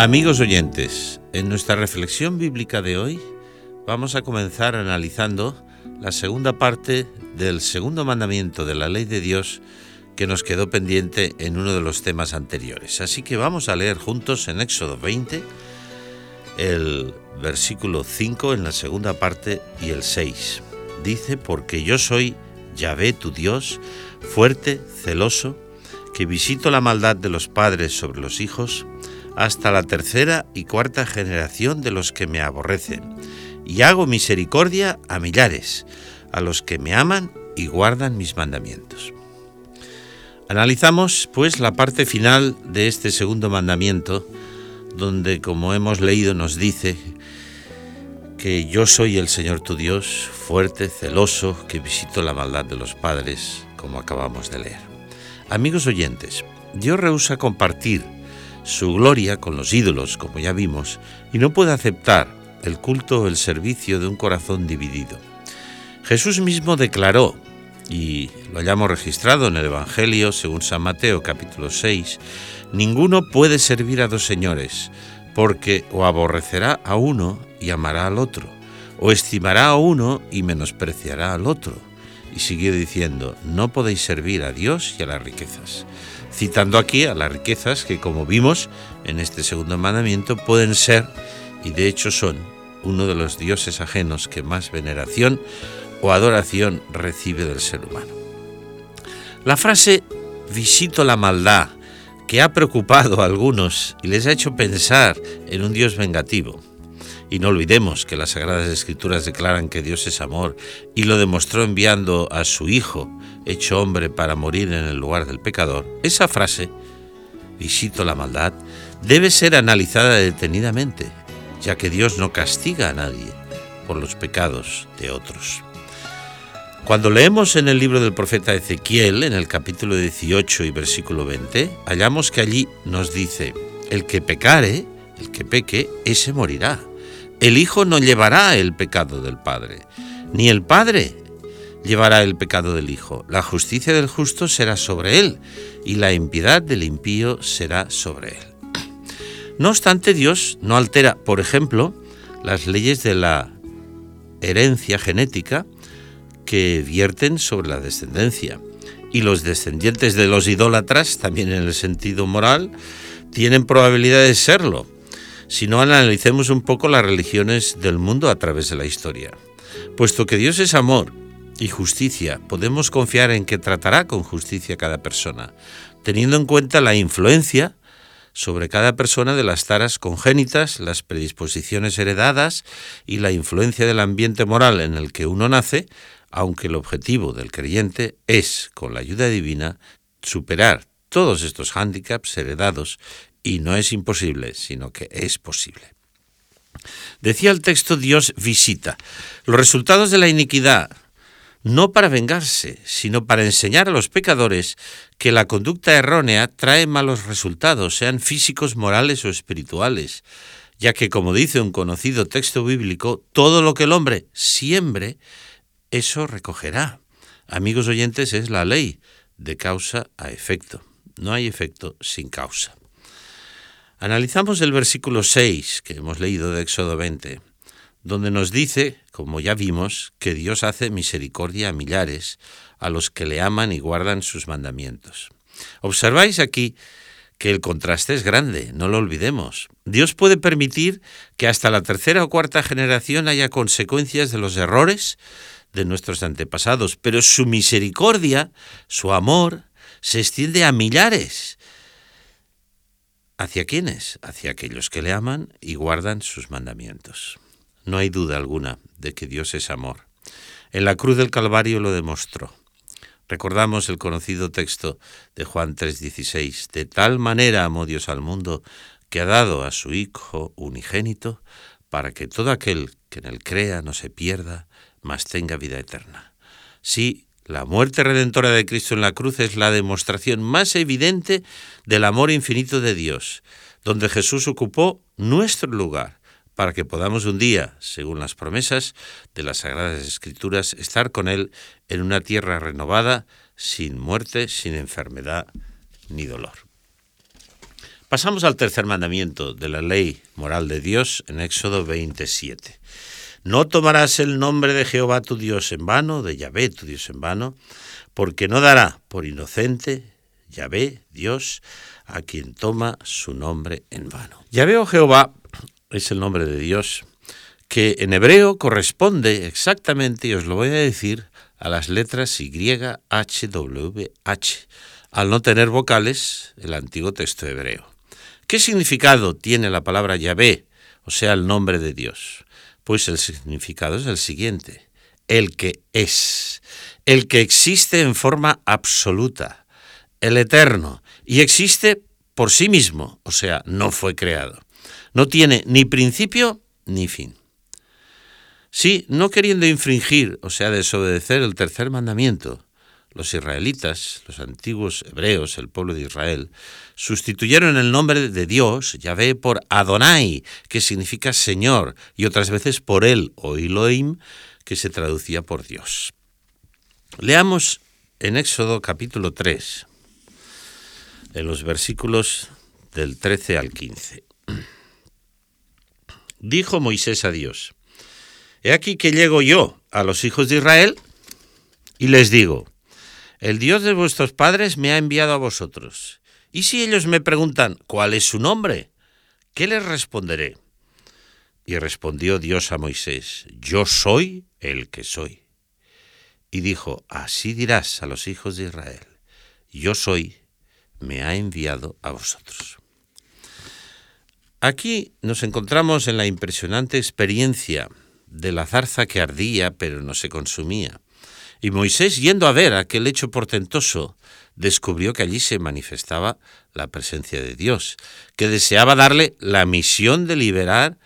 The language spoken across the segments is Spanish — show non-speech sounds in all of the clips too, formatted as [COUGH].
Amigos oyentes, en nuestra reflexión bíblica de hoy vamos a comenzar analizando la segunda parte del segundo mandamiento de la ley de Dios que nos quedó pendiente en uno de los temas anteriores. Así que vamos a leer juntos en Éxodo 20 el versículo 5 en la segunda parte y el 6. Dice, porque yo soy Yahvé tu Dios, fuerte, celoso, que visito la maldad de los padres sobre los hijos, hasta la tercera y cuarta generación de los que me aborrecen, y hago misericordia a millares, a los que me aman y guardan mis mandamientos. Analizamos, pues, la parte final de este segundo mandamiento, donde, como hemos leído, nos dice que yo soy el Señor tu Dios, fuerte, celoso, que visito la maldad de los padres, como acabamos de leer. Amigos oyentes, Dios rehúsa compartir su gloria con los ídolos, como ya vimos, y no puede aceptar el culto o el servicio de un corazón dividido. Jesús mismo declaró, y lo hayamos registrado en el Evangelio según San Mateo capítulo 6, ninguno puede servir a dos señores, porque o aborrecerá a uno y amará al otro, o estimará a uno y menospreciará al otro. Y siguió diciendo, no podéis servir a Dios y a las riquezas citando aquí a las riquezas que, como vimos en este segundo mandamiento, pueden ser, y de hecho son, uno de los dioses ajenos que más veneración o adoración recibe del ser humano. La frase visito la maldad, que ha preocupado a algunos y les ha hecho pensar en un Dios vengativo, y no olvidemos que las Sagradas Escrituras declaran que Dios es amor y lo demostró enviando a su Hijo, hecho hombre para morir en el lugar del pecador. Esa frase, visito la maldad, debe ser analizada detenidamente, ya que Dios no castiga a nadie por los pecados de otros. Cuando leemos en el libro del profeta Ezequiel, en el capítulo 18 y versículo 20, hallamos que allí nos dice, el que pecare, el que peque, ese morirá. El Hijo no llevará el pecado del Padre, ni el Padre llevará el pecado del Hijo. La justicia del justo será sobre él, y la impiedad del impío será sobre él. No obstante, Dios no altera, por ejemplo, las leyes de la herencia genética que vierten sobre la descendencia. Y los descendientes de los idólatras, también en el sentido moral, tienen probabilidad de serlo si no analicemos un poco las religiones del mundo a través de la historia. Puesto que Dios es amor y justicia, podemos confiar en que tratará con justicia cada persona, teniendo en cuenta la influencia sobre cada persona de las taras congénitas, las predisposiciones heredadas y la influencia del ambiente moral en el que uno nace, aunque el objetivo del creyente es, con la ayuda divina, superar todos estos hándicaps heredados y no es imposible, sino que es posible. Decía el texto, Dios visita los resultados de la iniquidad, no para vengarse, sino para enseñar a los pecadores que la conducta errónea trae malos resultados, sean físicos, morales o espirituales, ya que, como dice un conocido texto bíblico, todo lo que el hombre siembre, eso recogerá. Amigos oyentes, es la ley de causa a efecto. No hay efecto sin causa. Analizamos el versículo 6 que hemos leído de Éxodo 20, donde nos dice, como ya vimos, que Dios hace misericordia a millares, a los que le aman y guardan sus mandamientos. Observáis aquí que el contraste es grande, no lo olvidemos. Dios puede permitir que hasta la tercera o cuarta generación haya consecuencias de los errores de nuestros antepasados, pero su misericordia, su amor, se extiende a millares ¿Hacia quiénes? Hacia aquellos que le aman y guardan sus mandamientos. No hay duda alguna de que Dios es amor. En la cruz del Calvario lo demostró. Recordamos el conocido texto de Juan 3:16, de tal manera amó Dios al mundo que ha dado a su Hijo unigénito para que todo aquel que en él crea no se pierda, mas tenga vida eterna. Sí, la muerte redentora de Cristo en la cruz es la demostración más evidente del amor infinito de Dios, donde Jesús ocupó nuestro lugar para que podamos un día, según las promesas de las Sagradas Escrituras, estar con Él en una tierra renovada, sin muerte, sin enfermedad ni dolor. Pasamos al tercer mandamiento de la ley moral de Dios en Éxodo 27. No tomarás el nombre de Jehová tu Dios en vano, de Yahvé tu Dios en vano, porque no dará por inocente Yahvé, Dios, a quien toma su nombre en vano. Yahvé o Jehová es el nombre de Dios que en hebreo corresponde exactamente, y os lo voy a decir, a las letras Y, H, W, H, al no tener vocales el antiguo texto hebreo. ¿Qué significado tiene la palabra Yahvé, o sea, el nombre de Dios? Pues el significado es el siguiente, el que es, el que existe en forma absoluta, el eterno, y existe por sí mismo, o sea, no fue creado. No tiene ni principio ni fin. Sí, no queriendo infringir, o sea, desobedecer el tercer mandamiento, los israelitas, los antiguos hebreos, el pueblo de Israel, sustituyeron el nombre de Dios, Yahvé, por Adonai, que significa Señor, y otras veces por él, o Elohim, que se traducía por Dios. Leamos en Éxodo capítulo 3, en los versículos del 13 al 15. [CLEARS THROAT] Dijo Moisés a Dios, He aquí que llego yo a los hijos de Israel y les digo, el Dios de vuestros padres me ha enviado a vosotros. Y si ellos me preguntan, ¿cuál es su nombre? ¿Qué les responderé? Y respondió Dios a Moisés, Yo soy el que soy. Y dijo, Así dirás a los hijos de Israel, Yo soy, me ha enviado a vosotros. Aquí nos encontramos en la impresionante experiencia de la zarza que ardía pero no se consumía. Y Moisés, yendo a ver aquel hecho portentoso, descubrió que allí se manifestaba la presencia de Dios, que deseaba darle la misión de liberar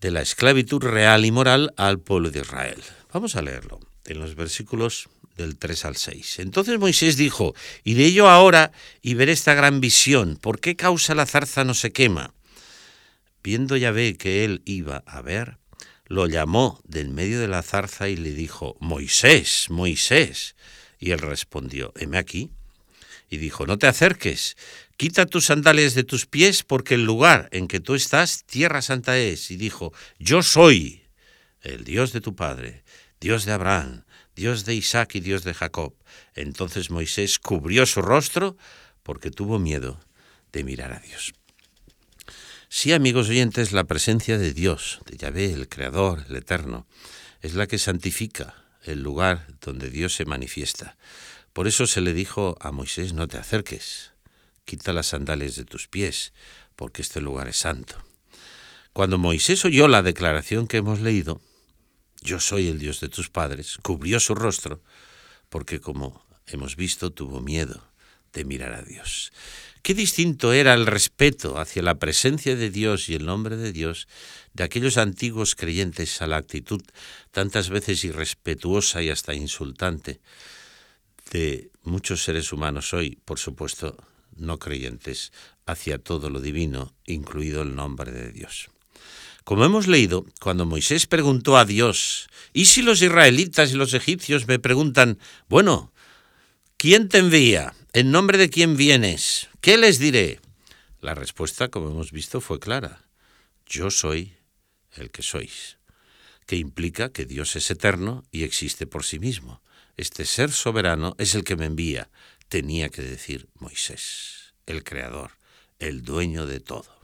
de la esclavitud real y moral al pueblo de Israel. Vamos a leerlo en los versículos del 3 al 6. Entonces Moisés dijo, iré yo ahora y veré esta gran visión, ¿por qué causa la zarza no se quema? Viendo ya ve que él iba a ver, lo llamó del medio de la zarza y le dijo, Moisés, Moisés. Y él respondió, heme aquí. Y dijo, no te acerques, quita tus sandalias de tus pies, porque el lugar en que tú estás, tierra santa es. Y dijo, yo soy el Dios de tu padre, Dios de Abraham, Dios de Isaac y Dios de Jacob. Entonces Moisés cubrió su rostro porque tuvo miedo de mirar a Dios. Sí, amigos oyentes, la presencia de Dios, de Yahvé, el Creador, el Eterno, es la que santifica el lugar donde Dios se manifiesta. Por eso se le dijo a Moisés, no te acerques, quita las sandalias de tus pies, porque este lugar es santo. Cuando Moisés oyó la declaración que hemos leído, yo soy el Dios de tus padres, cubrió su rostro, porque como hemos visto, tuvo miedo de mirar a Dios. Qué distinto era el respeto hacia la presencia de Dios y el nombre de Dios de aquellos antiguos creyentes a la actitud tantas veces irrespetuosa y hasta insultante de muchos seres humanos hoy, por supuesto, no creyentes, hacia todo lo divino, incluido el nombre de Dios. Como hemos leído, cuando Moisés preguntó a Dios, ¿y si los israelitas y los egipcios me preguntan, bueno, ¿quién te envía? ¿En nombre de quién vienes? ¿Qué les diré? La respuesta, como hemos visto, fue clara. Yo soy el que sois, que implica que Dios es eterno y existe por sí mismo. Este ser soberano es el que me envía, tenía que decir Moisés, el creador, el dueño de todo.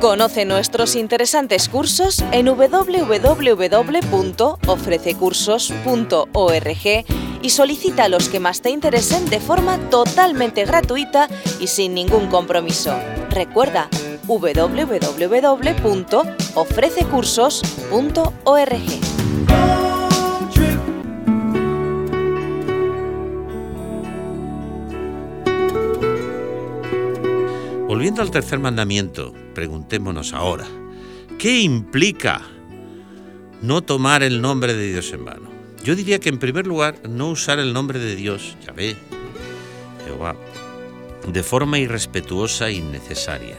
Conoce nuestros interesantes cursos en www.ofrececursos.org y solicita los que más te interesen de forma totalmente gratuita y sin ningún compromiso. Recuerda www.ofrececursos.org. Volviendo al tercer mandamiento, preguntémonos ahora, ¿qué implica no tomar el nombre de Dios en vano? Yo diría que en primer lugar no usar el nombre de Dios, Yahvé, Jehová, de forma irrespetuosa e innecesaria.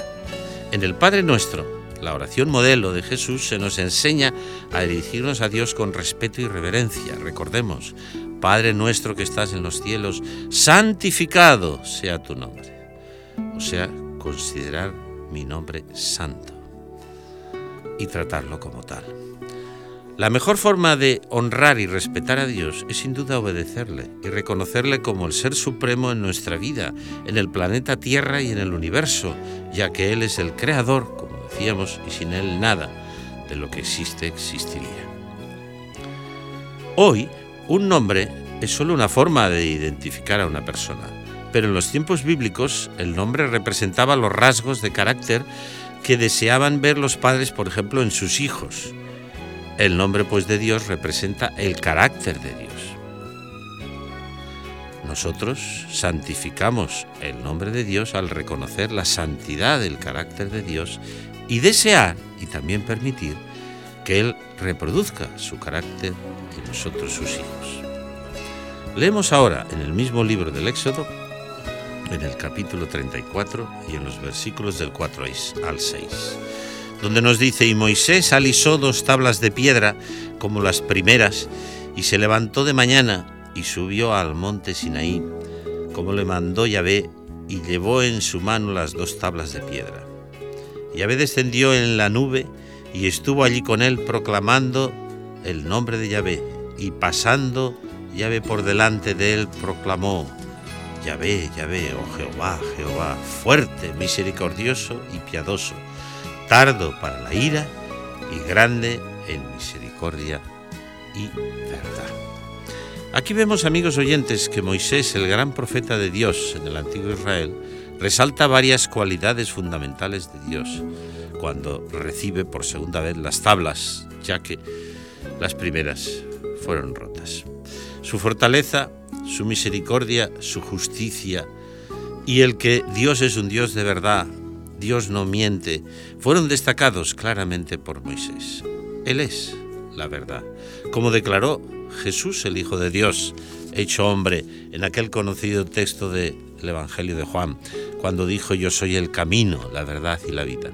En el Padre Nuestro, la oración modelo de Jesús, se nos enseña a dirigirnos a Dios con respeto y reverencia. Recordemos, Padre nuestro que estás en los cielos, santificado sea tu nombre. o sea, considerar mi nombre santo y tratarlo como tal. La mejor forma de honrar y respetar a Dios es sin duda obedecerle y reconocerle como el ser supremo en nuestra vida, en el planeta Tierra y en el universo, ya que Él es el creador, como decíamos, y sin Él nada de lo que existe existiría. Hoy, un nombre es solo una forma de identificar a una persona, pero en los tiempos bíblicos el nombre representaba los rasgos de carácter que deseaban ver los padres, por ejemplo, en sus hijos el nombre pues de Dios representa el carácter de Dios. Nosotros santificamos el nombre de Dios al reconocer la santidad del carácter de Dios y desear y también permitir que Él reproduzca su carácter en nosotros sus hijos. Leemos ahora en el mismo libro del Éxodo, en el capítulo 34 y en los versículos del 4 al 6 donde nos dice, y Moisés alisó dos tablas de piedra como las primeras, y se levantó de mañana y subió al monte Sinaí, como le mandó Yahvé, y llevó en su mano las dos tablas de piedra. Yahvé descendió en la nube y estuvo allí con él proclamando el nombre de Yahvé, y pasando Yahvé por delante de él proclamó, Yahvé, Yahvé, oh Jehová, Jehová, fuerte, misericordioso y piadoso tardo para la ira y grande en misericordia y verdad. Aquí vemos, amigos oyentes, que Moisés, el gran profeta de Dios en el antiguo Israel, resalta varias cualidades fundamentales de Dios cuando recibe por segunda vez las tablas, ya que las primeras fueron rotas. Su fortaleza, su misericordia, su justicia y el que Dios es un Dios de verdad, Dios no miente, fueron destacados claramente por Moisés. Él es la verdad, como declaró Jesús, el Hijo de Dios, hecho hombre, en aquel conocido texto del Evangelio de Juan, cuando dijo yo soy el camino, la verdad y la vida.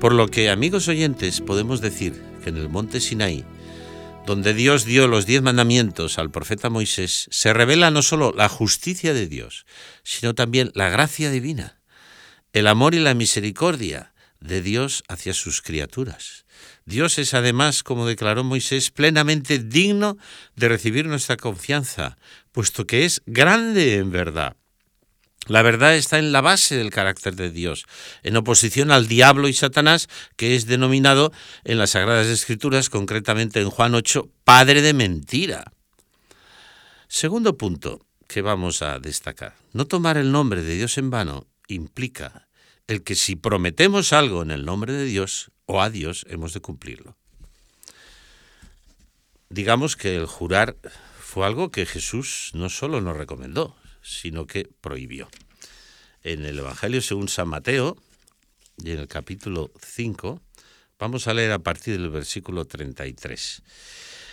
Por lo que, amigos oyentes, podemos decir que en el monte Sinaí, donde Dios dio los diez mandamientos al profeta Moisés, se revela no solo la justicia de Dios, sino también la gracia divina el amor y la misericordia de Dios hacia sus criaturas. Dios es además, como declaró Moisés, plenamente digno de recibir nuestra confianza, puesto que es grande en verdad. La verdad está en la base del carácter de Dios, en oposición al diablo y Satanás, que es denominado en las Sagradas Escrituras, concretamente en Juan 8, Padre de mentira. Segundo punto que vamos a destacar. No tomar el nombre de Dios en vano implica el que si prometemos algo en el nombre de Dios o a Dios, hemos de cumplirlo. Digamos que el jurar fue algo que Jesús no solo nos recomendó, sino que prohibió. En el Evangelio según San Mateo, y en el capítulo 5, vamos a leer a partir del versículo 33.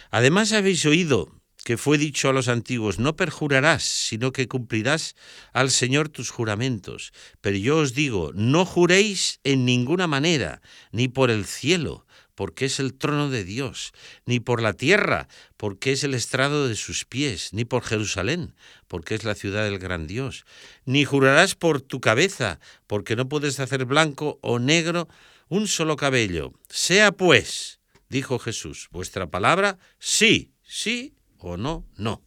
Además habéis oído que fue dicho a los antiguos, no perjurarás, sino que cumplirás al Señor tus juramentos. Pero yo os digo, no juréis en ninguna manera, ni por el cielo, porque es el trono de Dios, ni por la tierra, porque es el estrado de sus pies, ni por Jerusalén, porque es la ciudad del gran Dios, ni jurarás por tu cabeza, porque no puedes hacer blanco o negro un solo cabello. Sea pues, dijo Jesús, vuestra palabra, sí, sí o no, no.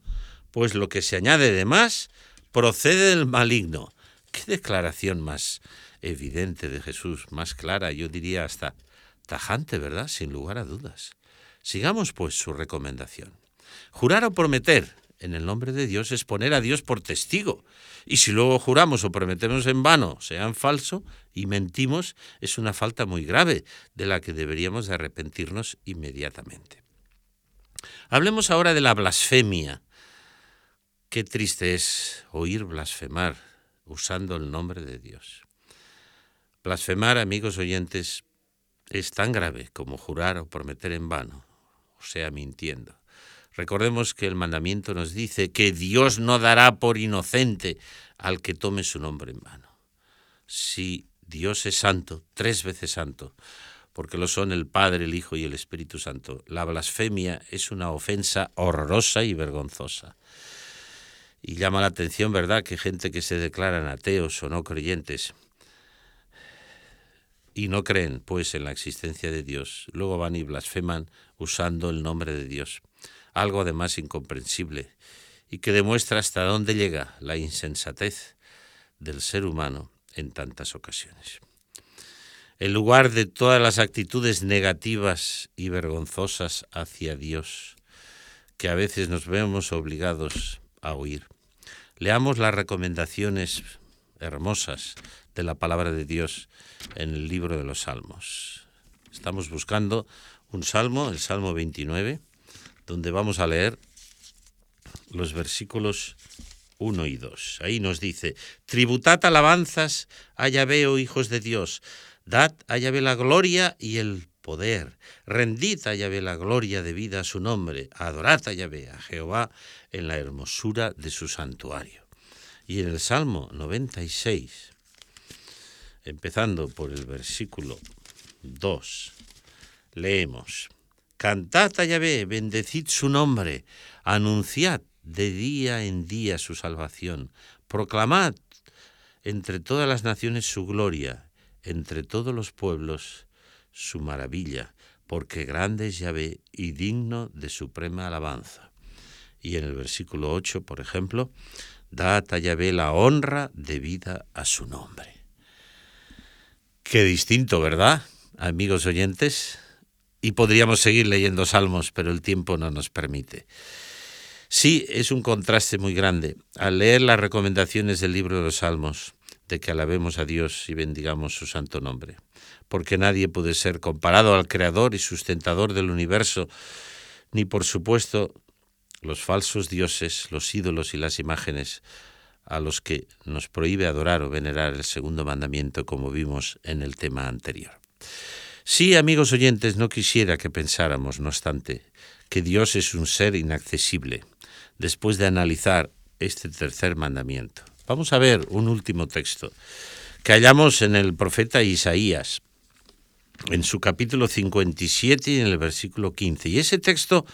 Pues lo que se añade de más procede del maligno. Qué declaración más evidente de Jesús, más clara, yo diría hasta tajante, ¿verdad? Sin lugar a dudas. Sigamos pues su recomendación. Jurar o prometer en el nombre de Dios es poner a Dios por testigo. Y si luego juramos o prometemos en vano, sea en falso, y mentimos, es una falta muy grave de la que deberíamos de arrepentirnos inmediatamente. Hablemos ahora de la blasfemia. Qué triste es oír blasfemar usando el nombre de Dios. Blasfemar, amigos oyentes, es tan grave como jurar o prometer en vano, o sea, mintiendo. Recordemos que el mandamiento nos dice que Dios no dará por inocente al que tome su nombre en vano. Si Dios es santo, tres veces santo, porque lo son el Padre, el Hijo y el Espíritu Santo. La blasfemia es una ofensa horrorosa y vergonzosa. Y llama la atención, ¿verdad?, que gente que se declaran ateos o no creyentes y no creen, pues, en la existencia de Dios, luego van y blasfeman usando el nombre de Dios. Algo además incomprensible y que demuestra hasta dónde llega la insensatez del ser humano en tantas ocasiones. En lugar de todas las actitudes negativas y vergonzosas hacia Dios, que a veces nos vemos obligados a oír, leamos las recomendaciones hermosas de la palabra de Dios en el libro de los Salmos. Estamos buscando un salmo, el Salmo 29, donde vamos a leer los versículos 1 y 2. Ahí nos dice, tributad alabanzas a Yahvé, oh hijos de Dios, dad a Yahvé la gloria y el poder, rendid a Yahvé la gloria debida a su nombre, adorad a Yahvé, a Jehová, en la hermosura de su santuario. Y en el Salmo 96, empezando por el versículo 2, leemos, Cantad a Yahvé, bendecid su nombre, anunciad de día en día su salvación. Proclamad entre todas las naciones su gloria, entre todos los pueblos su maravilla, porque grande es Yahvé y digno de suprema alabanza. Y en el versículo 8, por ejemplo, dad a Yahvé la honra debida a su nombre. Qué distinto, ¿verdad, amigos oyentes? Y podríamos seguir leyendo salmos, pero el tiempo no nos permite. Sí, es un contraste muy grande. Al leer las recomendaciones del libro de los Salmos, de que alabemos a Dios y bendigamos su santo nombre, porque nadie puede ser comparado al Creador y sustentador del universo, ni por supuesto los falsos dioses, los ídolos y las imágenes a los que nos prohíbe adorar o venerar el segundo mandamiento como vimos en el tema anterior. Sí, amigos oyentes, no quisiera que pensáramos, no obstante, que Dios es un ser inaccesible, después de analizar este tercer mandamiento. Vamos a ver un último texto que hallamos en el profeta Isaías, en su capítulo 57 y en el versículo 15. Y ese texto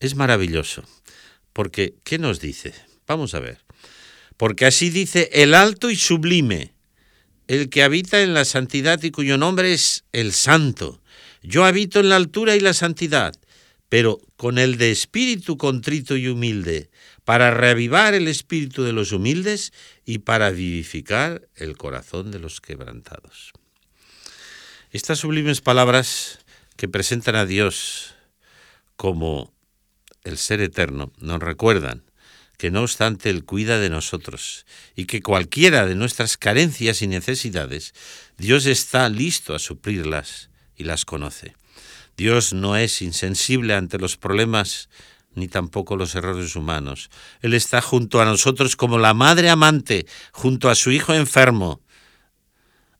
es maravilloso, porque ¿qué nos dice? Vamos a ver. Porque así dice el alto y sublime, el que habita en la santidad y cuyo nombre es el santo. Yo habito en la altura y la santidad pero con el de espíritu contrito y humilde, para reavivar el espíritu de los humildes y para vivificar el corazón de los quebrantados. Estas sublimes palabras que presentan a Dios como el ser eterno nos recuerdan que no obstante Él cuida de nosotros y que cualquiera de nuestras carencias y necesidades, Dios está listo a suplirlas y las conoce. Dios no es insensible ante los problemas ni tampoco los errores humanos. Él está junto a nosotros como la madre amante, junto a su hijo enfermo.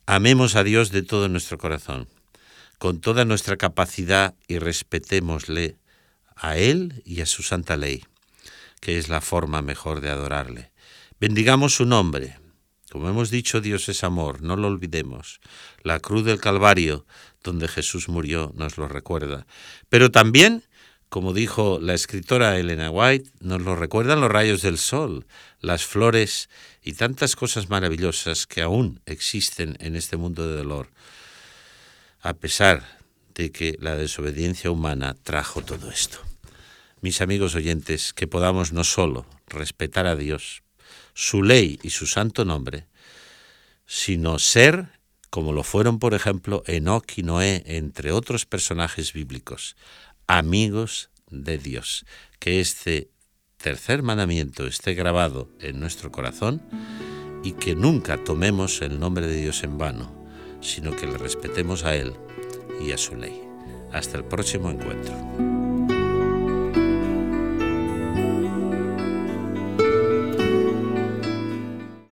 Amemos a Dios de todo nuestro corazón, con toda nuestra capacidad y respetémosle a Él y a su santa ley, que es la forma mejor de adorarle. Bendigamos su nombre. Como hemos dicho, Dios es amor, no lo olvidemos. La cruz del Calvario donde Jesús murió nos lo recuerda. Pero también, como dijo la escritora Elena White, nos lo recuerdan los rayos del sol, las flores y tantas cosas maravillosas que aún existen en este mundo de dolor, a pesar de que la desobediencia humana trajo todo esto. Mis amigos oyentes, que podamos no solo respetar a Dios, su ley y su santo nombre, sino ser como lo fueron, por ejemplo, Enoch y Noé, entre otros personajes bíblicos, amigos de Dios. Que este tercer mandamiento esté grabado en nuestro corazón y que nunca tomemos el nombre de Dios en vano, sino que le respetemos a Él y a su ley. Hasta el próximo encuentro.